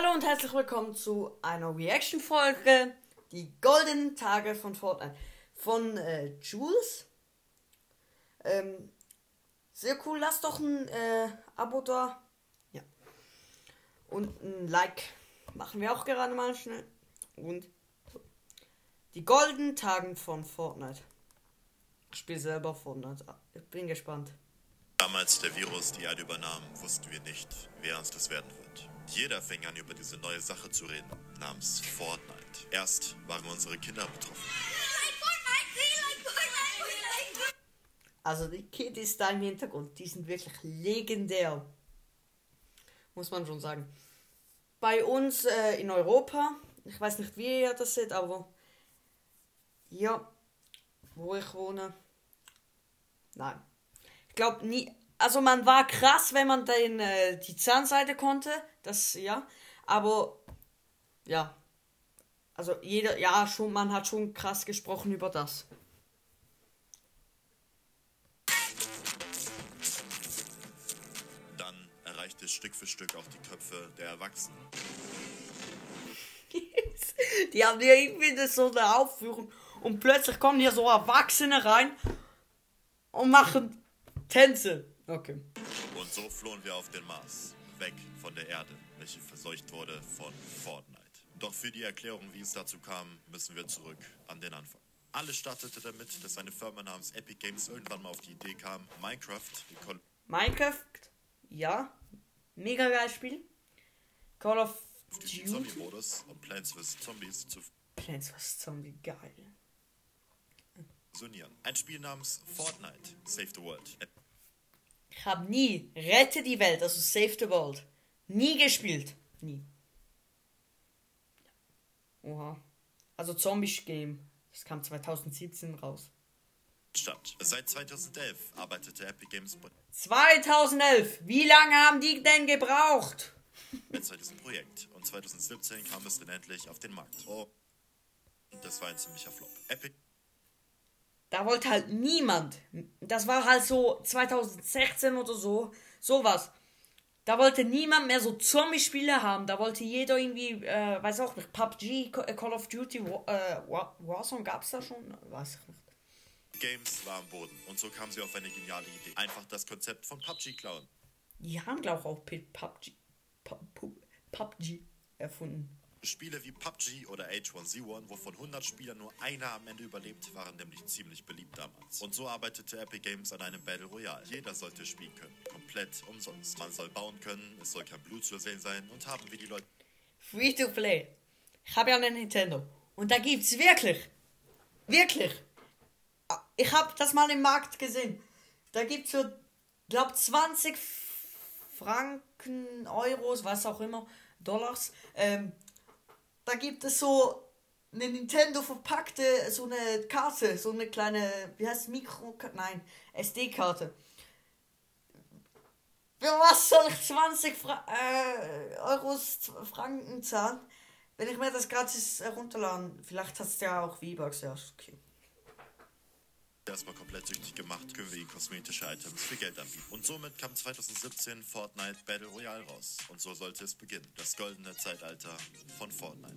Hallo und herzlich willkommen zu einer Reaction-Folge. Die goldenen Tage von Fortnite. Von äh, Jules. Ähm, sehr cool. Lasst doch ein äh, Abo da. Ja. Und ein Like machen wir auch gerade mal schnell. Und. Die goldenen Tagen von Fortnite. Ich spiele selber Fortnite. Ich bin gespannt. Damals der Virus die Erde übernahm, wussten wir nicht, wie ernst es werden. Jeder fing an, über diese neue Sache zu reden, namens Fortnite. Erst waren unsere Kinder betroffen. Also die Kiddies da im Hintergrund, die sind wirklich legendär. Muss man schon sagen. Bei uns äh, in Europa, ich weiß nicht, wie ihr das seht, aber ja, wo ich wohne. Nein. Ich glaube nie. Also man war krass, wenn man den, äh, die Zahnseite konnte. Das ja. Aber ja. Also jeder, ja, schon, man hat schon krass gesprochen über das. Dann erreichte es Stück für Stück auch die Köpfe der Erwachsenen. die haben hier irgendwie so eine Aufführung und plötzlich kommen hier so Erwachsene rein und machen Tänze. Okay. Und so flohen wir auf den Mars, weg von der Erde, welche verseucht wurde von Fortnite. Doch für die Erklärung, wie es dazu kam, müssen wir zurück an den Anfang. Alles startete damit, dass eine Firma namens Epic Games irgendwann mal auf die Idee kam, Minecraft, Minecraft, ja, mega geil Spiel. Call of Duty. Zombie-Modus und Plants vs. Zombies zu Plants vs. Zombie, geil. Ein Spiel namens Fortnite, Save the World. Ich habe nie Rette die Welt, also Save the World, nie gespielt. Nie. Oha. Also Zombies Game. Das kam 2017 raus. Statt. Seit 2011 arbeitete Epic Games 2011. Wie lange haben die denn gebraucht? bereits an diesem Projekt und 2017 kam es dann endlich auf den Markt. Oh, das war ein ziemlicher Flop. Epic Da wollte halt niemand. Das war halt so 2016 oder so. Sowas. Da wollte niemand mehr so Zombie-Spiele haben. Da wollte jeder irgendwie, äh, weiß auch nicht, PUBG, äh, Call of Duty, Wa- äh, Wa- Warzone gab's da schon? Weiß ich nicht. Games war am Boden und so kam sie auf eine geniale Idee. Einfach das Konzept von PUBG klauen. Die haben, glaube ich, auch PUBG, Pu- Pu- PUBG erfunden. Spiele wie PUBG oder H1Z1, wovon 100 Spielern nur einer am Ende überlebt, waren nämlich ziemlich beliebt damals. Und so arbeitete Epic Games an einem Battle Royale. Jeder sollte spielen können, komplett umsonst. Man soll bauen können, es soll kein Blut zu sehen sein und haben wir die Leute Free to play. Ich habe ja einen Nintendo. Und da gibt's wirklich, wirklich. Ich habe das mal im Markt gesehen. Da gibt's für, glaub 20 Franken, Euros, was auch immer, Dollars. Ähm, da gibt es so eine Nintendo verpackte, so eine Karte, so eine kleine, wie heißt Mikro, nein, SD-Karte. Für was soll ich 20 Fra äh, Euros, Franken zahlen, wenn ich mir das gratis herunterladen? Vielleicht hat es ja auch V-Bucks, ja, okay. Erstmal komplett süchtig gemacht, können wir ihnen kosmetische Items für Geld anbieten. Und somit kam 2017 Fortnite Battle Royale raus. Und so sollte es beginnen. Das goldene Zeitalter von Fortnite.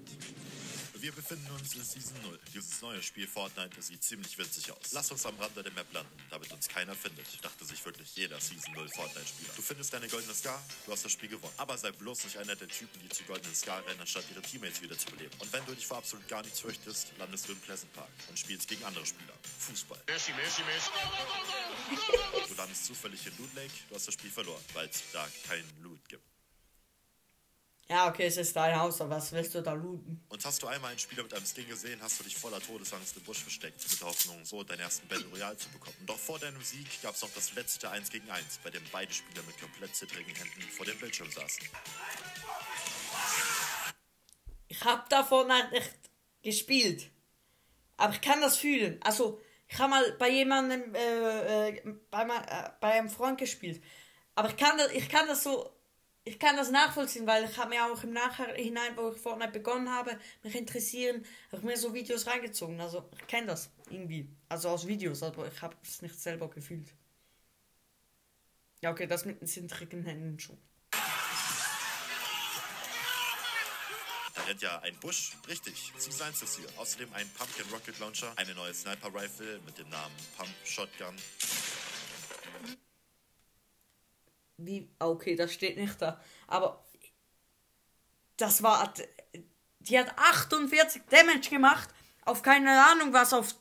Wir befinden uns in Season 0. Dieses neue Spiel Fortnite sieht ziemlich witzig aus. Lass uns am Rande der Map landen, damit uns keiner findet. Dachte sich wirklich jeder Season 0 Fortnite-Spieler. Du findest deine goldene Scar, du hast das Spiel gewonnen. Aber sei bloß nicht einer der Typen, die zu goldenen Scar rennen, anstatt ihre Teammates wiederzubeleben. Und wenn du dich vor absolut gar nichts fürchtest, landest du im Pleasant Park und spielst gegen andere Spieler. Fußball. Messi, Messi, Messi. Du landest zufällig in Loot Lake, du hast das Spiel verloren, weil es da keinen Loot gibt. Ja, okay, es ist dein Haus, aber was willst du da looten? Und hast du einmal einen Spieler mit einem Skin gesehen, hast du dich voller Todesangst im Busch versteckt, mit der Hoffnung, so deinen ersten Battle Royale zu bekommen. Doch vor deinem Sieg gab es noch das letzte 1 gegen 1, bei dem beide Spieler mit komplett zittrigen Händen vor dem Bildschirm saßen. Ich hab da Fortnite nicht gespielt. Aber ich kann das fühlen. Also, ich habe mal bei jemandem, äh, äh, bei, äh, bei einem Freund gespielt. Aber ich kann das, ich kann das so, ich kann das nachvollziehen, weil ich habe mir auch im Nachhinein, wo ich Fortnite begonnen habe, mich interessieren, ich mir so Videos reingezogen. Also, ich kenne das irgendwie. Also aus Videos, aber ich habe es nicht selber gefühlt. Ja, okay, das mit den Händen schon. Rennt ja ein Busch. Richtig, Season 1 ist hier. Außerdem ein Pumpkin Rocket Launcher, eine neue Sniper Rifle mit dem Namen Pump Shotgun. Wie? Okay, das steht nicht da. Aber das war. Die hat 48 Damage gemacht. Auf keine Ahnung was, auf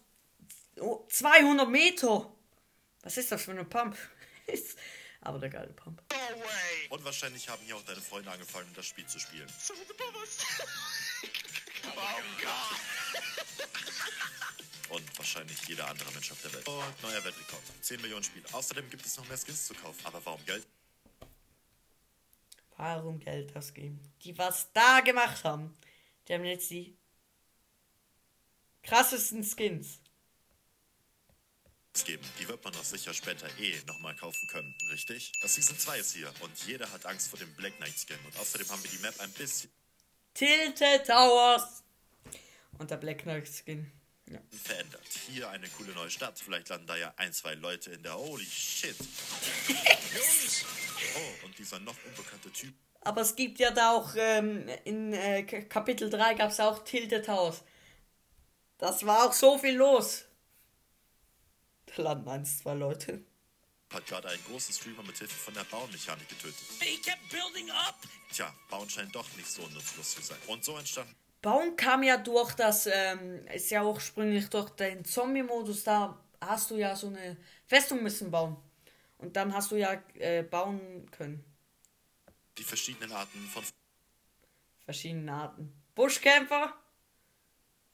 200 Meter. Was ist das für eine Pump? Aber der geile Pump. Und wahrscheinlich haben hier auch deine Freunde angefangen, das Spiel zu spielen. Und wahrscheinlich jeder andere Mensch auf der Welt. Und neuer Weltrekord. 10 Millionen Spiele. Außerdem gibt es noch mehr Skins zu kaufen. Aber warum Geld? Warum Geld ausgeben? Die was da gemacht haben. Die haben jetzt die krassesten Skins geben. Die wird man doch sicher später eh nochmal kaufen können, richtig? Das Season 2 ist hier und jeder hat Angst vor dem Black Knight Skin. Und außerdem haben wir die Map ein bisschen Tilted Towers und der Black Knight Skin. Ja. Verändert. Hier eine coole neue Stadt. Vielleicht landen da ja ein, zwei Leute in der. Holy shit. oh, und dieser noch unbekannte Typ. Aber es gibt ja da auch ähm, in äh, Kapitel 3 gab es auch Tilted Towers. Das war auch so viel los. Da landen eins, zwei Leute. Hat gerade einen großen Streamer mit Hilfe von der Baumechanik getötet. He kept building up. Tja, Bauen scheint doch nicht so nutzlos zu sein. Und so entstand. Bauen kam ja durch das, ähm, ist ja ursprünglich durch den Zombie-Modus, da hast du ja so eine Festung müssen bauen. Und dann hast du ja äh, bauen können. Die verschiedenen Arten von. Verschiedene Arten. Buschkämpfer,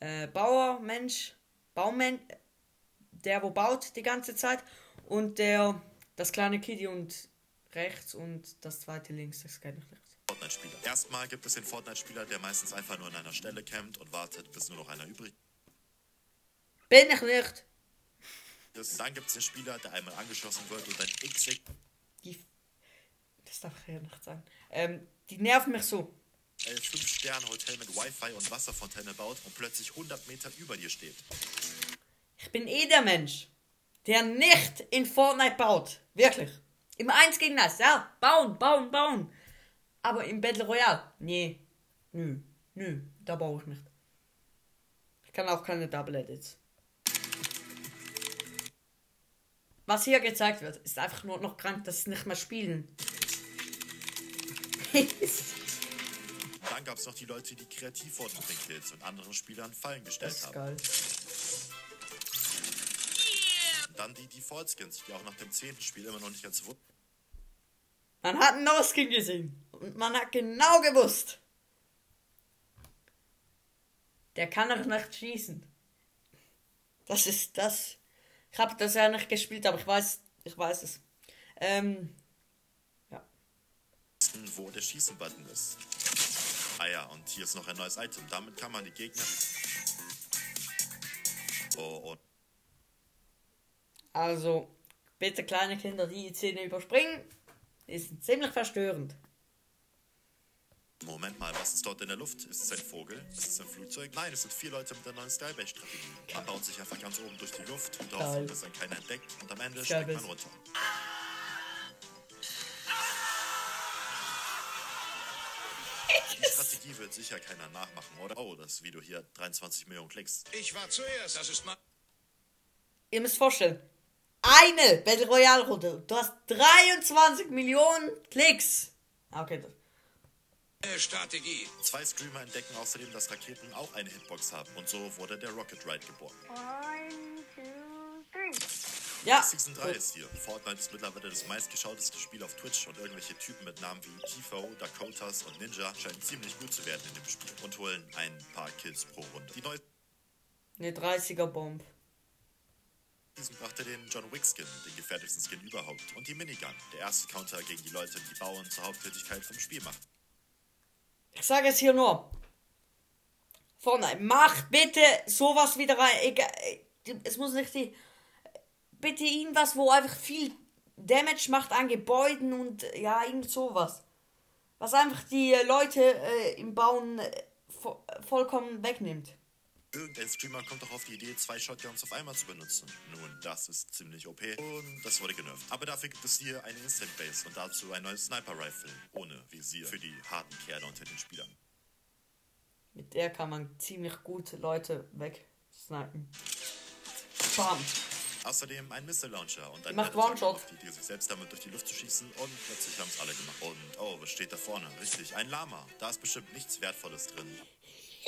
äh, Bauer, Mensch, Baumensch der, wo baut die ganze Zeit und der, das kleine Kitty und rechts und das zweite links, das ich nicht. Fortnite-Spieler. Erstmal gibt es den Fortnite-Spieler, der meistens einfach nur an einer Stelle campt und wartet, bis nur noch einer übrig Bin ich nicht. ist. Dann gibt es den Spieler, der einmal angeschossen wird und ein X. Die, das darf ich ja nicht sagen. Ähm, die nerven mich so. Ein 5-Sterne-Hotel mit Wi-Fi und Wasserfontäne baut und plötzlich 100 Meter über dir steht. Ich bin eh der Mensch, der nicht in Fortnite baut. Wirklich. Im 1 gegen 1, ja. Bauen, bauen, bauen. Aber im Battle Royale, nee. Nö, nö, da baue ich nicht. Ich kann auch keine Double Edits. Was hier gezeigt wird, ist einfach nur noch krank, dass sie nicht mehr spielen. Dann gab es noch die Leute, die kreativ wurden mit den Kills und anderen Spielern Fallen gestellt Das ist haben. geil. Dann die Default-Skins, die auch nach dem 10. Spiel immer noch nicht ganz wussten. Man hat einen No-Skin gesehen. Und man hat genau gewusst. Der kann doch nicht schießen. Das ist das. Ich habe das ja nicht gespielt, aber ich weiß, ich weiß es. Ähm, ja. wo der Schießen-Button ist. Ah ja, und hier ist noch ein neues Item. Damit kann man die Gegner. Oh, oh. Also, bitte kleine Kinder, die Szene überspringen. Ist ziemlich verstörend. Moment mal, was ist dort in der Luft? Ist es ein Vogel? Ist es ein Flugzeug? Nein, es sind vier Leute mit der neuen Skybase-Strategie. Man baut sich einfach ganz oben durch die Luft und darauf dass dann keiner entdeckt und am Ende springt man runter. Die Strategie wird sicher keiner nachmachen, oder? Oh, das Video hier hat 23 Millionen Klicks. Ich war zuerst. Das ist mein. Ihr müsst vorstellen, eine Battle Royale Runde. Du hast 23 Millionen Klicks. Okay. Strategie. Zwei Streamer entdecken außerdem, dass Raketen auch eine Hitbox haben. Und so wurde der Rocket Ride geboren. One, two, three. Ja. Season 3 ist hier. Fortnite ist mittlerweile das meistgeschauteste Spiel auf Twitch und irgendwelche Typen mit Namen wie Tifo, Dakotas und Ninja scheinen ziemlich gut zu werden in dem Spiel und holen ein paar Kills pro Runde. Die neue Eine 30er Bomb. Season brachte den John Wick Skin, den gefährlichsten Skin überhaupt, und die Minigun, der erste Counter gegen die Leute, die Bauen zur Haupttätigkeit vom Spiel macht. Ich sage es hier nur. Fortnite, macht bitte sowas wieder rein. Egal, es muss nicht die. Bitte irgendwas, wo einfach viel Damage macht an Gebäuden und ja, irgend sowas. Was einfach die äh, Leute äh, im Bauen äh, vo vollkommen wegnimmt. Irgendein Streamer kommt doch auf die Idee, zwei Shotguns auf einmal zu benutzen. Nun, das ist ziemlich OP und das wurde genervt. Aber dafür gibt es hier eine Instant Base und dazu ein neues Sniper Rifle ohne Visier für die harten Kerle unter den Spielern. Mit der kann man ziemlich gut Leute wegsnipen. Bam. Außerdem ein Missile Launcher und ein macht One-Shot. die Idee, sich selbst damit durch die Luft zu schießen und plötzlich haben es alle gemacht. Und oh, was steht da vorne? Richtig, ein Lama. Da ist bestimmt nichts Wertvolles drin.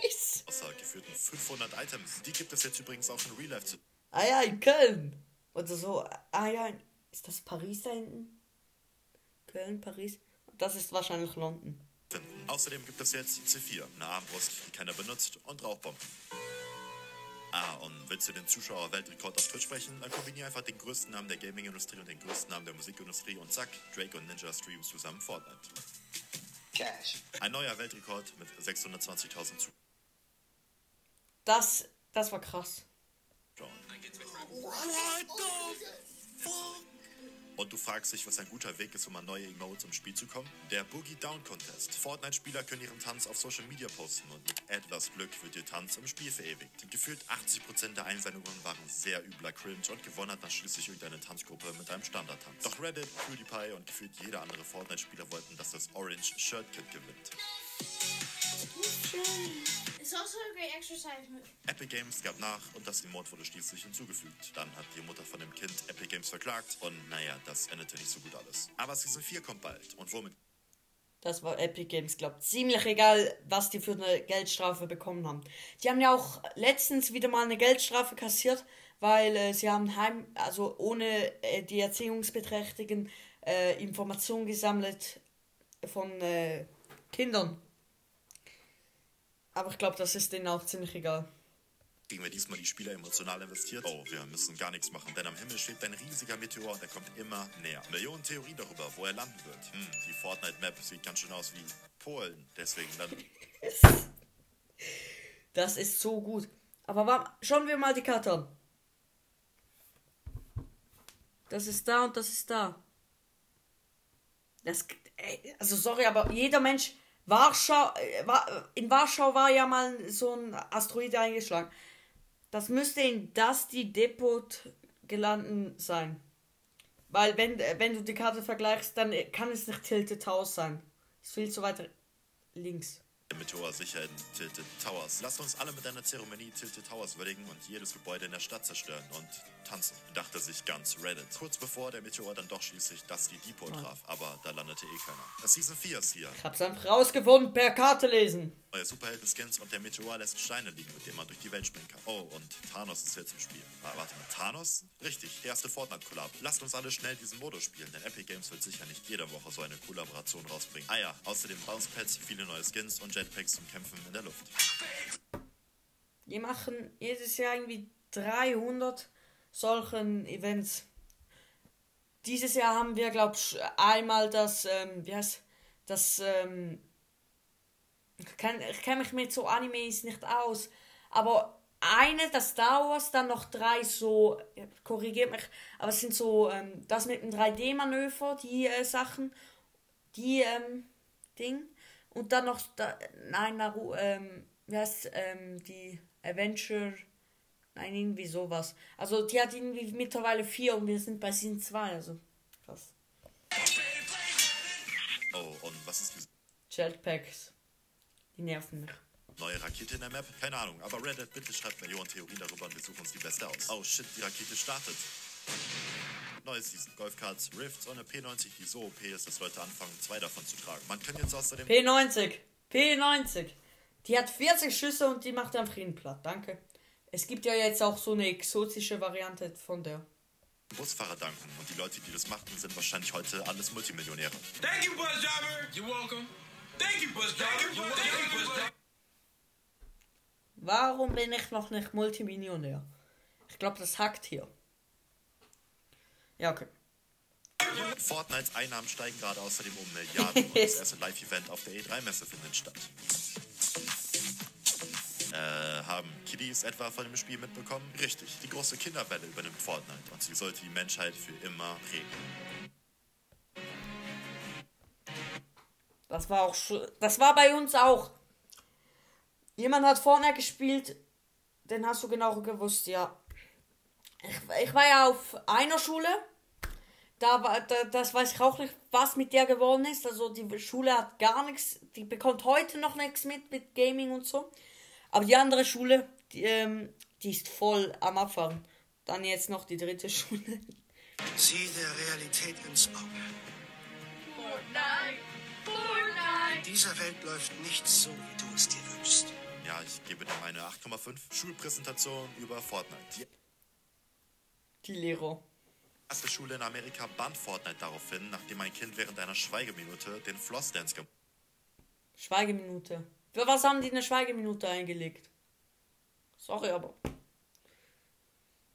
Yes. Außer geführten 500 Items. Die gibt es jetzt übrigens auch in Real Life zu Ah ja, in Köln. Oder so. Ah ja, ist das Paris da hinten? Köln, Paris. Das ist wahrscheinlich London. Außerdem gibt es jetzt C4, eine Armbrust, die keiner benutzt, und Rauchbomben. Ah, und willst du den Zuschauer-Weltrekord auf Twitch sprechen? Dann kombiniere einfach den größten Namen der Gaming-Industrie und den größten Namen der Musikindustrie und zack, Drake und Ninja streamen zusammen Fortnite. Cash. Ein neuer Weltrekord mit 620.000 Zuschauern. Das, das war krass. Und du fragst dich, was ein guter Weg ist, um an neue Emotes im Spiel zu kommen? Der Boogie Down Contest. Fortnite-Spieler können ihren Tanz auf Social Media posten und mit etwas Glück wird ihr Tanz im Spiel verewigt. Gefühlt 80% der Einsendungen waren sehr übler Cringe und gewonnen hat dann schließlich irgendeine Tanzgruppe mit einem Standardtanz. Doch Reddit, PewDiePie und gefühlt jeder andere Fortnite-Spieler wollten, dass das Orange Shirt Kit gewinnt. Epic Games gab nach und das Emote wurde schließlich hinzugefügt. Dann hat die Mutter von dem Kind Epic Games verklagt und naja, das endete nicht so gut alles. Aber Season 4 kommt bald und womit Das war Epic Games, glaubt. Ziemlich egal, was die für eine Geldstrafe bekommen haben. Die haben ja auch letztens wieder mal eine Geldstrafe kassiert, weil äh, sie haben heim, also ohne äh, die Erziehungsbeträchtigen äh, Informationen gesammelt von äh, Kindern. Aber ich glaube, das ist denen auch ziemlich egal. kriegen wir diesmal die Spieler emotional investiert? Oh, wir müssen gar nichts machen, denn am Himmel schwebt ein riesiger Meteor und er kommt immer näher. Millionen Theorien darüber, wo er landen wird. Hm, die Fortnite-Map sieht ganz schön aus wie Polen, deswegen dann Das ist so gut. Aber wa- schauen wir mal die Karte an. Das ist da und das ist da. Das, ey, also sorry, aber jeder Mensch, Warschau, äh, in Warschau war ja mal so ein Asteroid eingeschlagen. Das müsste in das Depot gelandet sein. Weil wenn, äh, wenn du die Karte vergleichst, dann äh, kann es nicht Tilted House sein. Ist viel zu weit links. Der Meteor sicher in Tilted Towers. Lasst uns alle mit einer Zeremonie Tilted Towers würdigen und jedes Gebäude in der Stadt zerstören und tanzen, dachte sich ganz Reddit. Kurz bevor der Meteor dann doch schließlich das die Depot traf, aber da landete eh keiner. Das Season 4 ist hier. Ich hab's einfach rausgefunden per Karte lesen. Neue Superhelden-Skins und der Meteor lässt Steine liegen, mit denen man durch die Welt springen kann. Oh, und Thanos ist jetzt im Spiel. Ah, warte mal, Thanos? Richtig, erste Fortnite-Collab. Lasst uns alle schnell diesen Modus spielen, denn Epic Games wird sicher nicht jede Woche so eine Kollaboration rausbringen. Ah ja, außerdem Bounce-Pads, viele neue Skins und Jetpacks zum Kämpfen in der Luft. Die machen jedes Jahr irgendwie 300 solchen Events. Dieses Jahr haben wir, glaube ich, einmal das, ähm, wie heißt das, ähm, ich kenne ich kenn mich mit so Animes nicht aus, aber eine, das Star Wars, dann noch drei so, korrigiert mich, aber es sind so, ähm, das mit dem 3D-Manöver, die äh, Sachen, die, ähm, Ding, und dann noch, da, nein, Naru, ähm, wie heißt, ähm, die Adventure, nein, irgendwie sowas. Also, die hat irgendwie mittlerweile vier und wir sind bei Season 2, also, krass. Oh, und was ist Jetpacks, die nerven mich. neue Rakete in der Map? Keine Ahnung, aber Reddit, bitte schreibt Millionen Theorien darüber und wir suchen uns die beste aus. Oh shit, die Rakete startet. Neues Season, Golfcards, Rifts und eine P90, die so OP ist, dass Leute anfangen, zwei davon zu tragen. Man kann jetzt außerdem P90, P90. Die hat 40 Schüsse und die macht einfach ihn platt, danke. Es gibt ja jetzt auch so eine exotische Variante von der. Busfahrer danken und die Leute, die das machten, sind wahrscheinlich heute alles Multimillionäre. Thank you, Bus Driver. You're welcome. Warum bin ich noch nicht Multimillionär? Ich glaube, das hackt hier. Ja, okay. Fortnites Einnahmen steigen gerade außerdem um Milliarden und das erste Live-Event auf der E3-Messe findet statt. Äh, haben Kiddies etwa von dem Spiel mitbekommen? Richtig, die große Kinderwelle übernimmt Fortnite und sie sollte die Menschheit für immer prägen. Das war auch Das war bei uns auch. Jemand hat vorne gespielt, den hast du genau gewusst, ja. Ich, ich war ja auf einer Schule. da, war- da, das weiß ich auch nicht, was mit der geworden ist. Also die Schule hat gar nichts, die bekommt heute noch nichts mit, mit Gaming und so. Aber die andere Schule, die, ähm, die ist voll am Abfahren. Dann jetzt noch die dritte Schule. Sieh der Realität ins Auge. In dieser Welt läuft nichts so, wie du es dir wünschst. Ja, ich gebe dir meine 8,5 Schulpräsentation über Fortnite. Die Die Lehrer. erste Schule in Amerika bannt Fortnite daraufhin, nachdem ein Kind während einer Schweigeminute den Flossdance gemacht Schweigeminute. Für was haben die eine Schweigeminute eingelegt? Sorry, aber.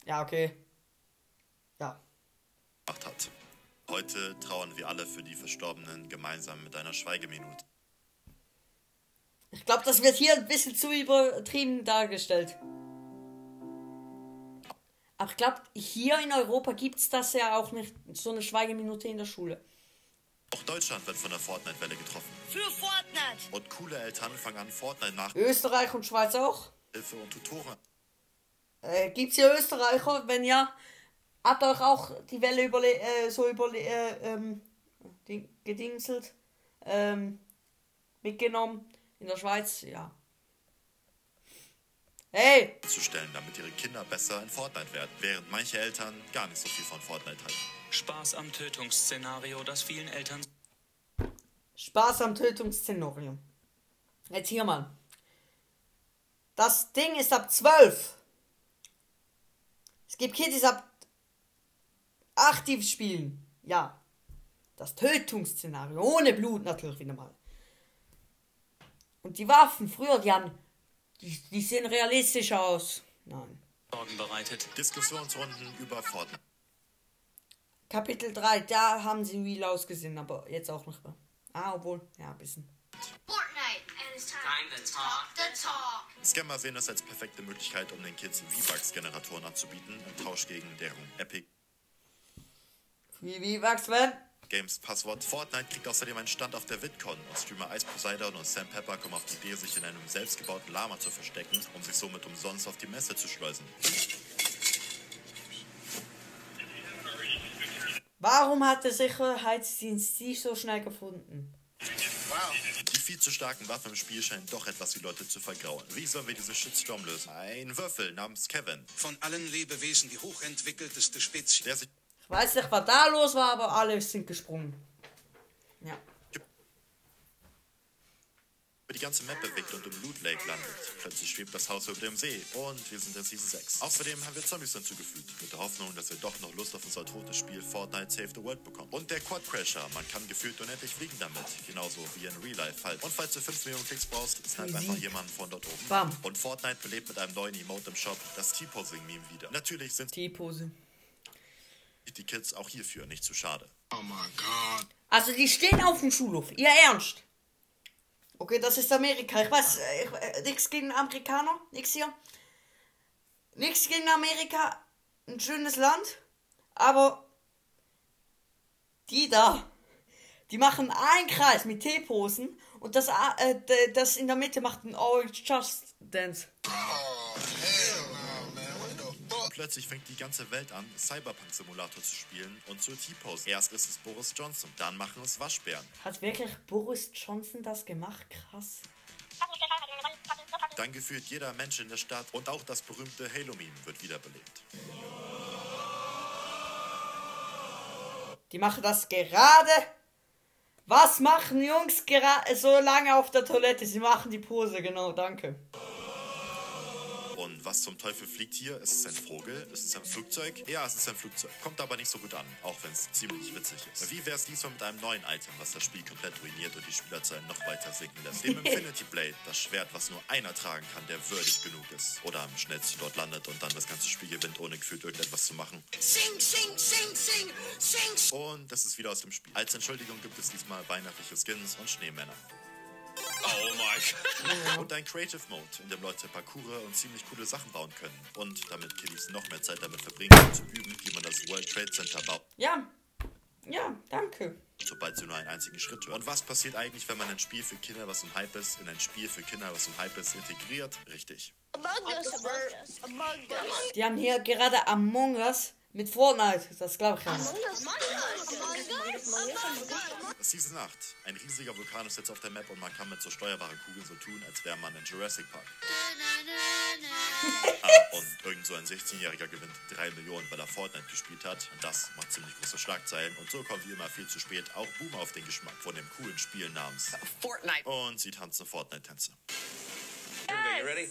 Ja, okay. Ja. hat. Heute trauern wir alle für die Verstorbenen gemeinsam mit einer Schweigeminute. Ich glaube, das wird hier ein bisschen zu übertrieben dargestellt. Aber ich glaube, hier in Europa gibt es das ja auch nicht, so eine Schweigeminute in der Schule. Auch Deutschland wird von der Fortnite-Welle getroffen. Für Fortnite. Und coole Eltern fangen an, Fortnite nach Österreich und Schweiz auch. Hilfe und Tutoren Äh, gibt's hier Österreicher? Wenn ja, hat euch auch die Welle überle äh, so überle äh, ähm, ding- gedingselt, ähm, mitgenommen. In der Schweiz, ja. Hey! zu stellen, damit ihre Kinder besser in Fortnite werden, während manche Eltern gar nicht so viel von Fortnite halten. Spaß am Tötungsszenario, das vielen Eltern Spaß am Tötungsszenario. Jetzt hier mal. Das Ding ist ab 12. Es gibt Kids ab 8, die spielen. Ja. Das Tötungsszenario. Ohne Blut natürlich wieder mal. Und die Waffen früher, die haben. Die, die sehen realistisch aus. Nein. Sorgen bereitet. Diskussionsrunden über Fortnite. Kapitel 3, da haben sie real ausgesehen, aber jetzt auch nicht mehr. Ah, obwohl, ja, ein bisschen. Fortnite. And it's time, to talk the talk. Scammer sehen es als perfekte Möglichkeit, um den Kids V-Bucks-Generatoren anzubieten, im Tausch gegen deren Epic Wie, wie wächst wenn? Games Passwort. Fortnite kriegt außerdem einen Stand auf der VidCon und Streamer Ice Poseidon und Sam Pepper kommen auf die Idee, sich in einem selbstgebauten Lama zu verstecken, um sich somit umsonst auf die Messe zu schleusen. Warum hat der Sicherheitsdienst sie so schnell gefunden? Die viel zu starken Waffen im Spiel scheinen doch etwas die Leute zu vergrauen. Wie sollen wir diesen Shitstorm lösen? Ein Würfel namens Kevin, Von allen Lebewesen die hochentwickelteste Spezies. Weiß nicht, was da los war, aber alle sind gesprungen. Ja. über die ganze Map bewegt und im Loot Lake landet. Plötzlich schwebt das Haus über dem See und wir sind in Season 6. Außerdem haben wir Zombies hinzugefügt, mit der Hoffnung, dass wir doch noch Lust auf unser totes Spiel Fortnite Save the World bekommen. Und der Quad Crasher, man kann gefühlt unendlich fliegen damit, genauso wie in Real Life halt. Und falls du 5 Millionen Klicks brauchst, snipe Easy. einfach jemanden von dort oben. Bam. Und Fortnite belebt mit einem neuen Emote im Shop, das T-Posing-Meme wieder. Natürlich sind T-Pose. Die Kids auch hierfür nicht zu schade. Also die stehen auf dem Schulhof. Ihr Ernst? Okay, das ist Amerika. Ich weiß, ich, nichts gegen Amerikaner. Nix hier. Nichts gegen Amerika. Ein schönes Land. Aber die da, die machen einen Kreis mit T-Posen und das, äh, das in der Mitte macht ein Orange Just Dance. Plötzlich fängt die ganze Welt an, Cyberpunk Simulator zu spielen und zu T-Pose. Erst ist es Boris Johnson, dann machen es Waschbären. Hat wirklich Boris Johnson das gemacht? Krass. Dann gefühlt jeder Mensch in der Stadt und auch das berühmte Halo-Meme wird wiederbelebt. Die machen das gerade. Was machen Jungs gerade so lange auf der Toilette? Sie machen die Pose, genau, danke. Und was zum Teufel fliegt hier? Ist es ein Vogel? Ist es ein Flugzeug? Ja, es ist ein Flugzeug. Kommt aber nicht so gut an, auch wenn es ziemlich witzig ist. Wie wäre es diesmal mit einem neuen Item, was das Spiel komplett ruiniert und die Spielerzahlen noch weiter sinken lässt? Dem Infinity Blade, das Schwert, was nur einer tragen kann, der würdig genug ist. Oder am schnellsten dort landet und dann das ganze Spiel gewinnt, ohne gefühlt irgendetwas zu machen. Sing, sing, sing, sing, sing. Und das ist wieder aus dem Spiel. Als Entschuldigung gibt es diesmal weihnachtliche Skins und Schneemänner. Oh my. Und ein Creative Mode, in dem Leute Parcours und ziemlich coole Sachen bauen können. Und damit Kiddies noch mehr Zeit damit verbringen, zu üben, wie man das World Trade Center baut, Ja. Ja, danke. sobald sie nur einen einzigen Schritt hören. Und was passiert eigentlich, wenn man ein Spiel für Kinder, was im Hype ist, in ein Spiel für Kinder, was im Hype ist, integriert? Richtig. Among Us. Among Us. Die haben hier gerade Among Us Mit Fortnite, das glaube ich nicht. Season 8. Ein riesiger Vulkan ist jetzt auf der Map und man kann mit so steuerbaren Kugeln so tun, als wäre man in Jurassic Park. Ah, und irgend so ein 16-Jähriger gewinnt 3 Millionen, weil er Fortnite gespielt hat. Und das macht ziemlich große Schlagzeilen. Und so kommt wie immer viel zu spät auch Boom auf den Geschmack von dem coolen Spiel namens Fortnite. Und sie tanzen Fortnite-Tänze. Ready?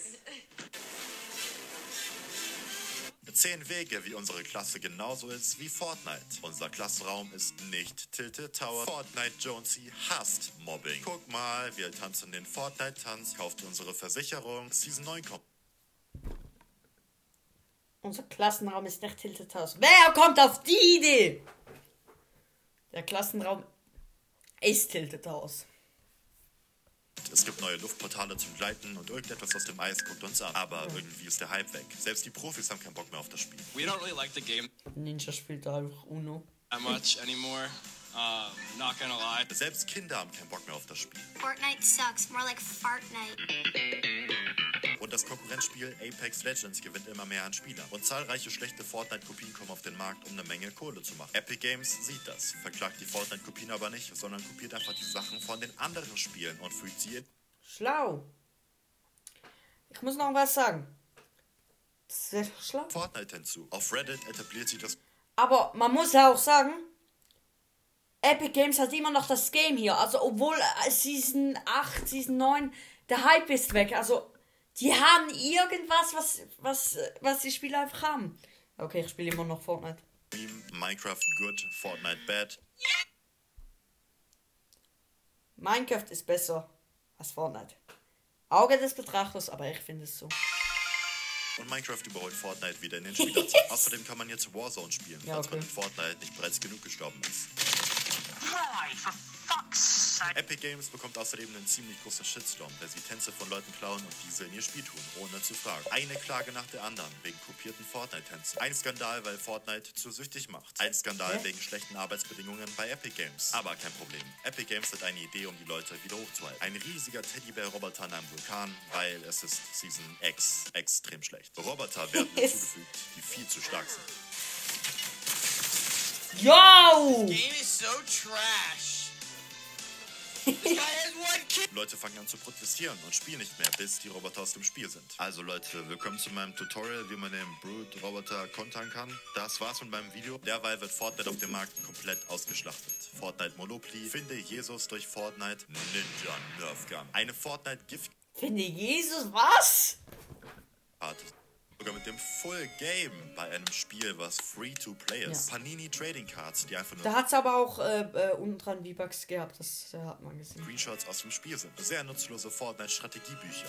Zehn Wege, wie unsere Klasse genauso ist wie Fortnite. Unser Klassenraum ist nicht Tilted Tower. Fortnite Jonesy hasst Mobbing. Guck mal, wir tanzen den Fortnite-Tanz, kauft unsere Versicherung. Season 9 kommt. Unser Klassenraum ist nicht Tilted House. Wer kommt auf die Idee? Der Klassenraum ist Tilted House. Es gibt neue Luftportale zum Gleiten und irgendetwas aus dem Eis guckt uns an. Aber irgendwie ist der Hype weg. Selbst die Profis haben keinen Bock mehr auf das Spiel. We don't really like the game Ninja spielt da einfach Uno. that much anymore. Um, not gonna lie. Selbst Kinder haben keinen Bock mehr auf das Spiel. Fortnite sucks. More like Fartnite. Und das Konkurrenzspiel Apex Legends gewinnt immer mehr an Spielern. Und zahlreiche schlechte Fortnite-Kopien kommen auf den Markt, um eine Menge Kohle zu machen. Epic Games sieht das, verklagt die Fortnite-Kopien aber nicht, sondern kopiert einfach die Sachen von den anderen Spielen und fügt sie in Schlau. Ich muss noch was sagen. Sehr schlau. Fortnite hinzu. Auf Reddit etabliert sich das Aber man muss ja auch sagen, Epic Games hat immer noch das Game hier. Also obwohl äh, Season 8, Season 9, der Hype ist weg. Also die haben irgendwas, was, was, was die Spieler einfach haben. Okay, ich spiele immer noch Fortnite. Minecraft Good, Fortnite Bad. Minecraft ist besser als Fortnite. Auge des Betrachters, aber ich finde es so. Und Minecraft überholt Fortnite wieder in den Spielerzahlen. Außerdem kann man jetzt Warzone spielen, Ja, falls okay. man in Fortnite nicht bereits genug gestorben ist. Epic Games bekommt außerdem einen ziemlich großen Shitstorm, weil sie Tänze von Leuten klauen und diese in ihr Spiel tun, ohne zu fragen. Eine Klage nach der anderen wegen kopierten Fortnite-Tänzen. Ein Skandal, weil Fortnite zu süchtig macht. Ein Skandal Hä? wegen schlechten Arbeitsbedingungen bei Epic Games. Aber kein Problem. Epic Games hat eine Idee, um die Leute wieder hochzuhalten. Ein riesiger Teddybär-Roboter in einem Vulkan, weil es ist Season X extrem schlecht. Roboter werden hinzugefügt, die viel zu stark sind. Yo! Game is so trash. Leute fangen an zu protestieren und spielen nicht mehr, bis die Roboter aus dem Spiel sind. Also Leute, willkommen zu meinem Tutorial, wie man den Brood-Roboter kontern kann. Das war's mit meinem Video. Derweil wird Fortnite auf dem Markt komplett ausgeschlachtet. Fortnite Monopoly, finde Jesus durch Fortnite, Ninja Nerf Gun. Eine Fortnite Gift Finde Jesus, was? Card. Sogar mit dem Full Game bei einem Spiel, was free to play ist. Ja. Panini Trading Cards, die einfach nur Da hat es aber auch äh, äh, unten dran V-Bucks gehabt, das äh, hat man gesehen. Screenshots aus dem Spiel sind. Sehr nutzlose Fortnite-Strategiebücher.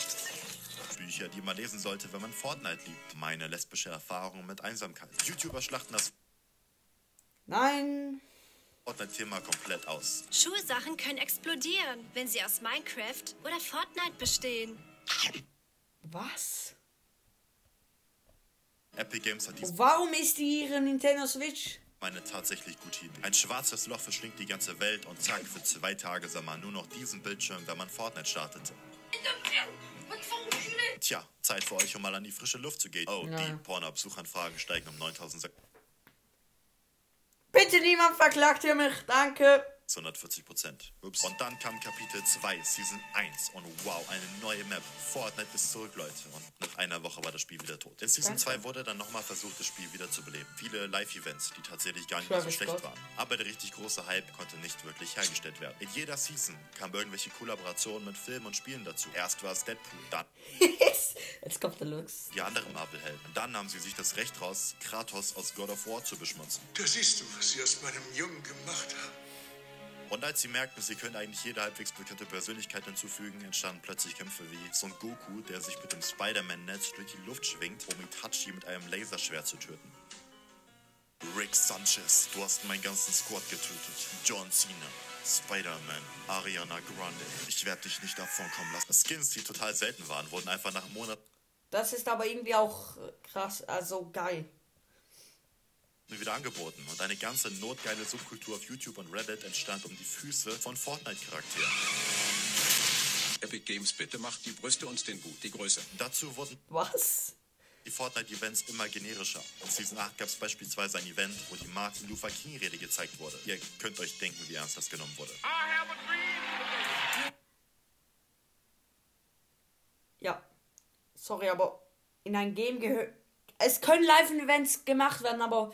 Bücher, die man lesen sollte, wenn man Fortnite liebt. Meine lesbische Erfahrung mit Einsamkeit. YouTuber schlachten das Nein. Fortnite-Thema komplett aus. Schulsachen können explodieren, wenn sie aus Minecraft oder Fortnite bestehen. Was? Epic Games hat dies warum ist die ihre Nintendo Switch? meine tatsächlich gute Idee. Ein schwarzes Loch verschlingt die ganze Welt und zack, für zwei Tage sah man nur noch diesen Bildschirm, wenn man Fortnite startete. Tja, Zeit für euch, um mal an die frische Luft zu gehen. Oh, Ja. die Porno-Suchanfragen steigen um 9600. Bitte niemand verklagt hier mich, danke. 140 Prozent. Ups. Und dann kam Kapitel 2, Season 1. Und wow, eine neue Map. Fortnite ist zurück, Leute. Und nach einer Woche war das Spiel wieder tot. In Season 2 wurde dann nochmal versucht, das Spiel wieder zu beleben. Viele Live-Events, die tatsächlich gar nicht mehr so schlecht Scott. waren. Aber der richtig große Hype konnte nicht wirklich hergestellt werden. In jeder Season kamen irgendwelche Kollaborationen mit Filmen und Spielen dazu. Erst war es Deadpool, dann Jetzt kommt der Lux. die anderen Marvel-Helden. Und dann nahmen sie sich das Recht raus, Kratos aus God of War zu beschmutzen. Da siehst du, was sie aus meinem Jungen gemacht haben. Und als sie merkten, sie können eigentlich jede halbwegs bekannte Persönlichkeit hinzufügen, entstanden plötzlich Kämpfe wie Son Goku, der sich mit dem Spider-Man-Netz durch die Luft schwingt, um Itachi mit einem Laserschwert zu töten. Rick Sanchez, du hast meinen ganzen Squad getötet. John Cena, Spider-Man, Ariana Grande. Ich werde dich nicht davon kommen lassen. Skins, die total selten waren, wurden einfach nach Monaten Das ist aber irgendwie auch äh, krass, also geil. Wieder angeboten und eine ganze notgeile Subkultur auf YouTube und Reddit entstand um die Füße von Fortnite-Charakteren. Epic Games, bitte macht die Brüste und den Boot die Größe. Dazu wurden Was? die Fortnite-Events immer generischer. In Season 8 gab es beispielsweise ein Event, wo die Martin Luther King-Rede gezeigt wurde. Ihr könnt euch denken, wie ernst das genommen wurde. Ja. Sorry, aber in ein Game gehört. Es können Live-Events gemacht werden, aber.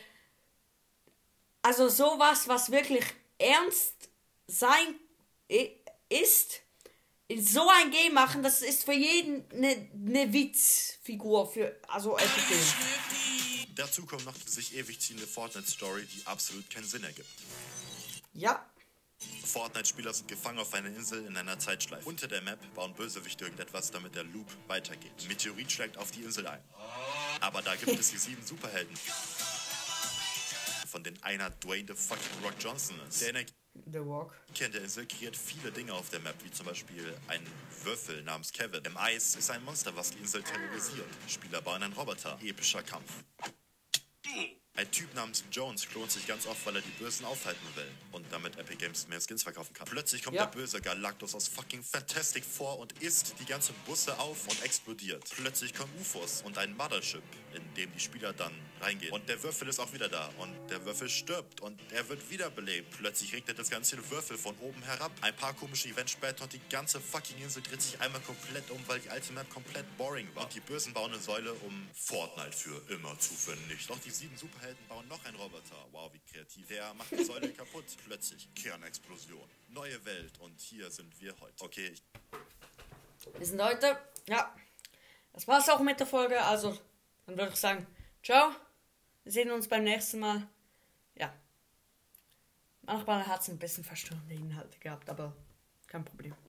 Also sowas, was wirklich ernst sein ist, in so ein Game machen, das ist für jeden eine ne Witzfigur. Für, also Epic. Dazu kommt noch die sich ewig ziehende Fortnite-Story, die absolut keinen Sinn ergibt. Ja. Fortnite-Spieler sind gefangen auf einer Insel in einer Zeitschleife. Unter der Map bauen Bösewichte irgendetwas, damit der Loop weitergeht. Meteorit schlägt auf die Insel ein. Aber da gibt es die sieben Superhelden. Von denen einer Dwayne the fucking Rock Johnson ist. Der Energie The Walk. Kern der Insel kreiert viele Dinge auf der Map, wie zum Beispiel ein Würfel namens Kevin. Im Eis ist ein Monster, was die Insel terrorisiert. Spieler bauen einen Roboter. Epischer Kampf. Ein Typ namens Jones klont sich ganz oft, weil er die Bösen aufhalten will und damit Epic Games mehr Skins verkaufen kann. Plötzlich kommt Ja. der böse Galactus aus fucking Fantastic vor und isst die ganzen Busse auf und explodiert. Plötzlich kommen UFOs und ein Mothership, in dem die Spieler dann reingehen. Und der Würfel ist auch wieder da und der Würfel stirbt und er wird wiederbelebt. Plötzlich regnet das ganze Würfel von oben herab. Ein paar komische Events später und die ganze fucking Insel dreht sich einmal komplett um, weil die alte Map komplett boring war. Und die Bösen bauen eine Säule, um Fortnite für immer zu vernichten. Doch die sieben Superhelden bauen noch einen Roboter. Wow, wie kreativ. Der macht die Säule kaputt. Plötzlich Kernexplosion. Neue Welt und hier sind wir heute. Okay, Wir sind heute. Ja. Das war's auch mit der Folge. Also, dann würde ich sagen, ciao. Wir sehen uns beim nächsten Mal. Ja. Manchmal hat es ein bisschen verstörende Inhalte gehabt, aber kein Problem.